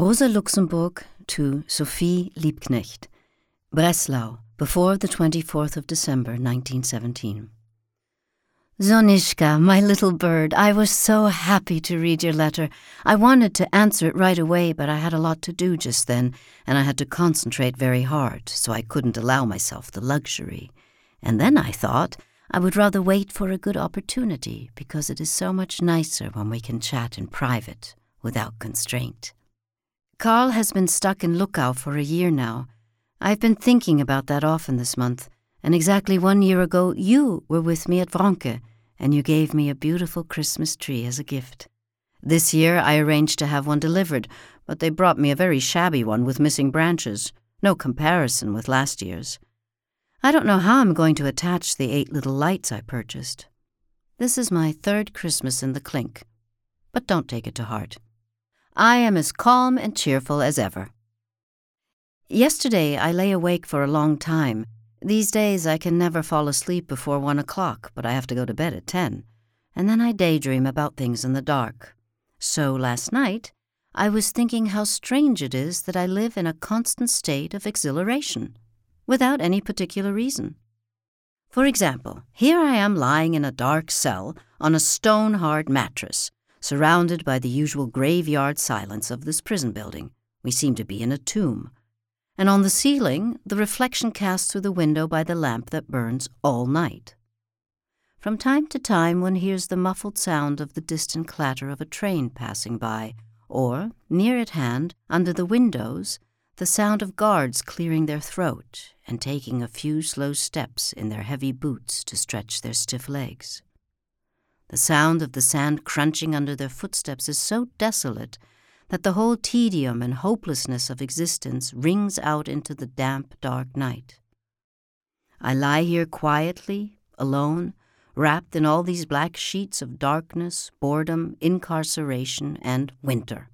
Rosa Luxemburg to Sophie Liebknecht, Breslau, before the 24th of December 1917. Sonishka, my little bird, I was so happy to read your letter. I wanted to answer it right away, but I had a lot to do just then, and I had to concentrate very hard, so I couldn't allow myself the luxury. And then I thought I would rather wait for a good opportunity, because it is so much nicer when we can chat in private, without constraint. Karl has been stuck in Luckau for a year now. I've been thinking about that often this month, and exactly one year ago you were with me at Wronke, and you gave me a beautiful Christmas tree as a gift. This year I arranged to have one delivered, but they brought me a very shabby one with missing branches, no comparison with last year's. I don't know how I'm going to attach the eight little lights I purchased. This is my third Christmas in the clink, but don't take it to heart. I am as calm and cheerful as ever. Yesterday I lay awake for a long time. These days I can never fall asleep before one o'clock, but I have to go to bed at ten, and then I daydream about things in the dark. So last night I was thinking how strange it is that I live in a constant state of exhilaration, without any particular reason. For example, here I am lying in a dark cell on a stone hard mattress surrounded by the usual graveyard silence of this prison building. We seem to be in a tomb. And on the ceiling, the reflection cast through the window by the lamp that burns all night. From time to time, one hears the muffled sound of the distant clatter of a train passing by, or, near at hand, under the windows, the sound of guards clearing their throat and taking a few slow steps in their heavy boots to stretch their stiff legs. The sound of the sand crunching under their footsteps is so desolate that the whole tedium and hopelessness of existence rings out into the damp, dark night. I lie here quietly, alone, wrapped in all these black sheets of darkness, boredom, incarceration, and winter.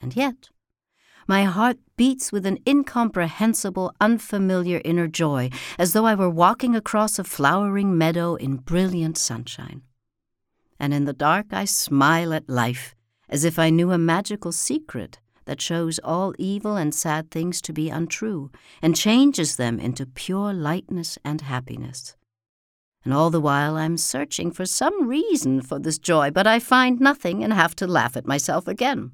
And yet, my heart beats with an incomprehensible, unfamiliar inner joy, as though I were walking across a flowering meadow in brilliant sunshine and in the dark I smile at life as if I knew a magical secret that shows all evil and sad things to be untrue and changes them into pure lightness and happiness. And all the while I'm searching for some reason for this joy, but I find nothing and have to laugh at myself again.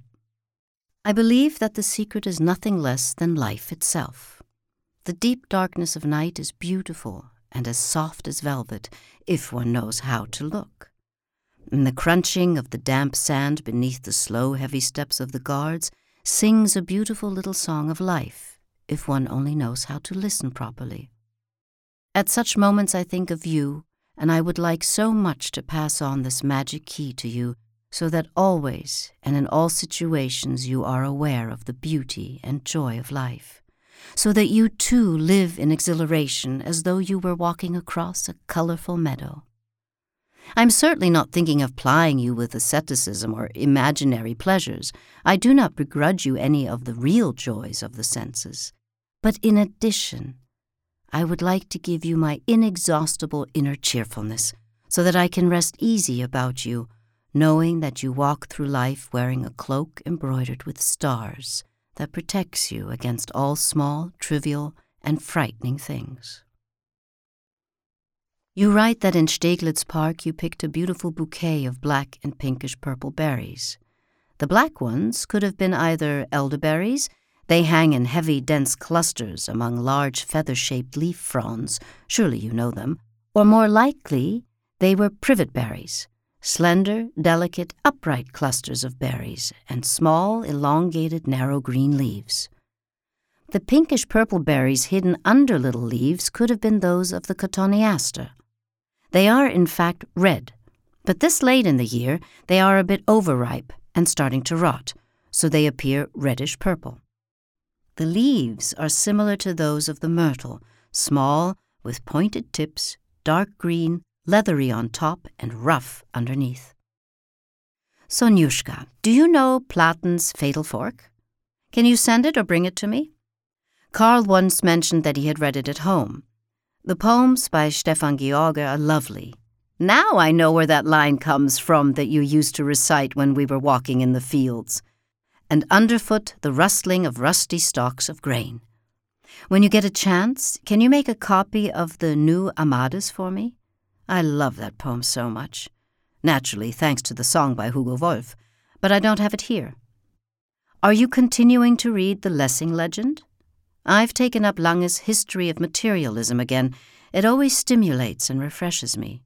I believe that the secret is nothing less than life itself. The deep darkness of night is beautiful and as soft as velvet if one knows how to look and the crunching of the damp sand beneath the slow, heavy steps of the guards sings a beautiful little song of life, if one only knows how to listen properly. At such moments, I think of you, and I would like so much to pass on this magic key to you, so that always and in all situations you are aware of the beauty and joy of life, so that you too live in exhilaration as though you were walking across a colorful meadow. I'm certainly not thinking of plying you with asceticism or imaginary pleasures. I do not begrudge you any of the real joys of the senses. But in addition, I would like to give you my inexhaustible inner cheerfulness, so that I can rest easy about you, knowing that you walk through life wearing a cloak embroidered with stars that protects you against all small, trivial, and frightening things. You write that in Steglitz Park you picked a beautiful bouquet of black and pinkish purple berries. The black ones could have been either elderberries, they hang in heavy, dense clusters among large feather shaped leaf fronds, surely you know them, or more likely, they were privet berries, slender, delicate, upright clusters of berries, and small, elongated, narrow green leaves. The pinkish purple berries hidden under little leaves could have been those of the cotoneaster. They are, in fact, red, but this late in the year they are a bit overripe and starting to rot, so they appear reddish purple. The leaves are similar to those of the myrtle, small, with pointed tips, dark green, leathery on top, and rough underneath. Sonyushka, do you know Platen's Fatal Fork? Can you send it or bring it to me? Karl once mentioned that he had read it at home. The poems by Stefan George are lovely. Now I know where that line comes from that you used to recite when we were walking in the fields. and underfoot the rustling of rusty stalks of grain. When you get a chance, can you make a copy of the new Amadis for me? I love that poem so much. Naturally, thanks to the song by Hugo Wolf, but I don't have it here. Are you continuing to read the Lessing legend? I've taken up Lange's History of Materialism again. It always stimulates and refreshes me.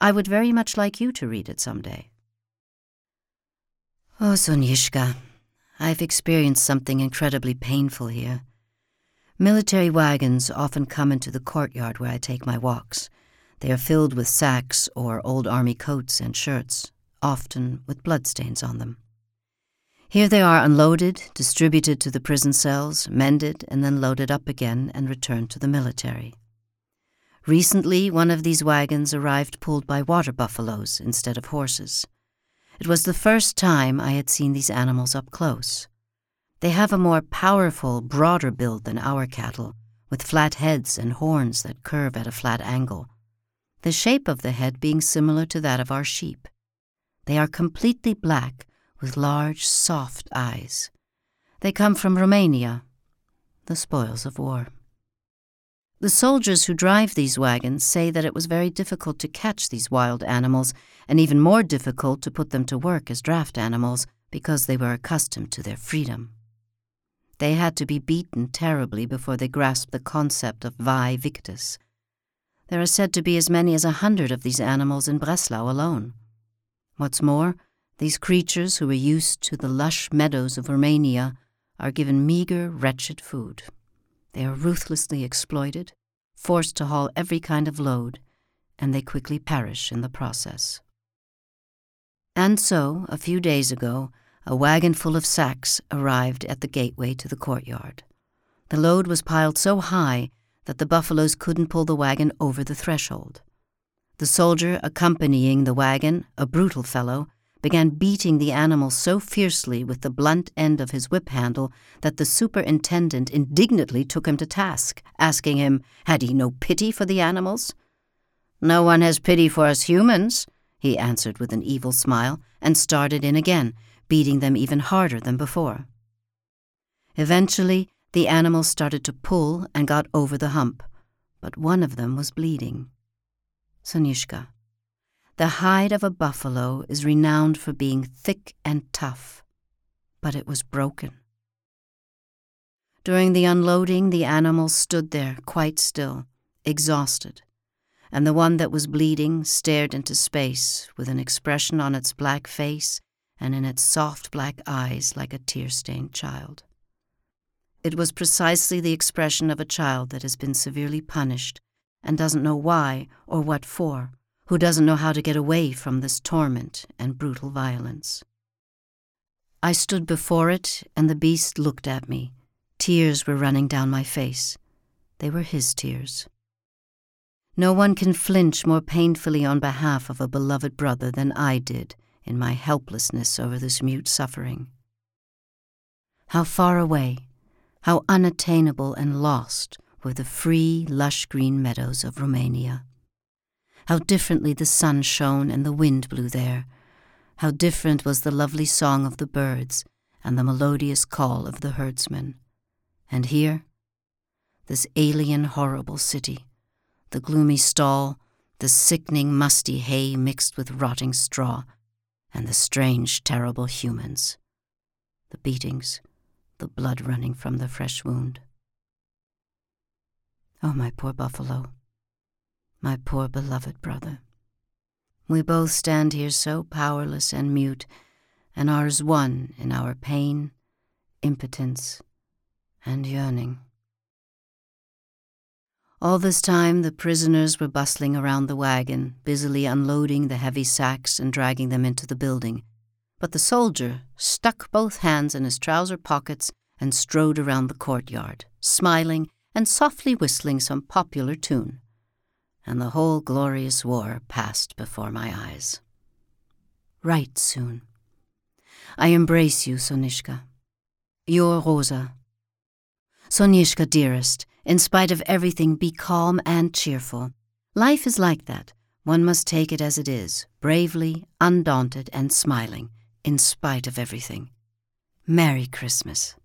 I would very much like you to read it some day. Oh, Sonishka, I've experienced something incredibly painful here. Military wagons often come into the courtyard where I take my walks. They are filled with sacks or old army coats and shirts, often with bloodstains on them. Here they are unloaded, distributed to the prison cells, mended, and then loaded up again and returned to the military. Recently, one of these wagons arrived pulled by water buffaloes instead of horses. It was the first time I had seen these animals up close. They have a more powerful, broader build than our cattle, with flat heads and horns that curve at a flat angle, the shape of the head being similar to that of our sheep. They are completely black, with large, soft eyes. They come from Romania, the spoils of war. The soldiers who drive these wagons say that it was very difficult to catch these wild animals, and even more difficult to put them to work as draft animals because they were accustomed to their freedom. They had to be beaten terribly before they grasped the concept of vae victis. There are said to be as many as a hundred of these animals in Breslau alone. What's more, these creatures who are used to the lush meadows of Romania are given meager, wretched food. They are ruthlessly exploited, forced to haul every kind of load, and they quickly perish in the process. And so, a few days ago, a wagon full of sacks arrived at the gateway to the courtyard. The load was piled so high that the buffaloes couldn't pull the wagon over the threshold. The soldier accompanying the wagon, a brutal fellow, began beating the animal so fiercely with the blunt end of his whip handle that the superintendent indignantly took him to task, asking him, had he no pity for the animals? No one has pity for us humans, he answered with an evil smile, and started in again, beating them even harder than before. Eventually, the animals started to pull and got over the hump, but one of them was bleeding. Sonishka. The hide of a buffalo is renowned for being thick and tough, but it was broken. During the unloading, the animal stood there quite still, exhausted, and the one that was bleeding stared into space with an expression on its black face and in its soft black eyes like a tear stained child. It was precisely the expression of a child that has been severely punished and doesn't know why or what for who doesn't know how to get away from this torment and brutal violence. I stood before it, and the beast looked at me. Tears were running down my face. They were his tears. No one can flinch more painfully on behalf of a beloved brother than I did in my helplessness over this mute suffering. How far away, how unattainable and lost were the free, lush green meadows of Romania. How differently the sun shone and the wind blew there. How different was the lovely song of the birds and the melodious call of the herdsmen. And here, this alien, horrible city, the gloomy stall, the sickening, musty hay mixed with rotting straw, and the strange, terrible humans, the beatings, the blood running from the fresh wound. Oh, my poor buffalo my poor beloved brother. We both stand here so powerless and mute, and are as one in our pain, impotence, and yearning. All this time, the prisoners were bustling around the wagon, busily unloading the heavy sacks and dragging them into the building. But the soldier stuck both hands in his trouser pockets and strode around the courtyard, smiling and softly whistling some popular tune and the whole glorious war passed before my eyes. Write soon. I embrace you, Sonishka. Your Rosa. Sonishka, dearest, in spite of everything, be calm and cheerful. Life is like that. One must take it as it is, bravely, undaunted, and smiling, in spite of everything. Merry Christmas.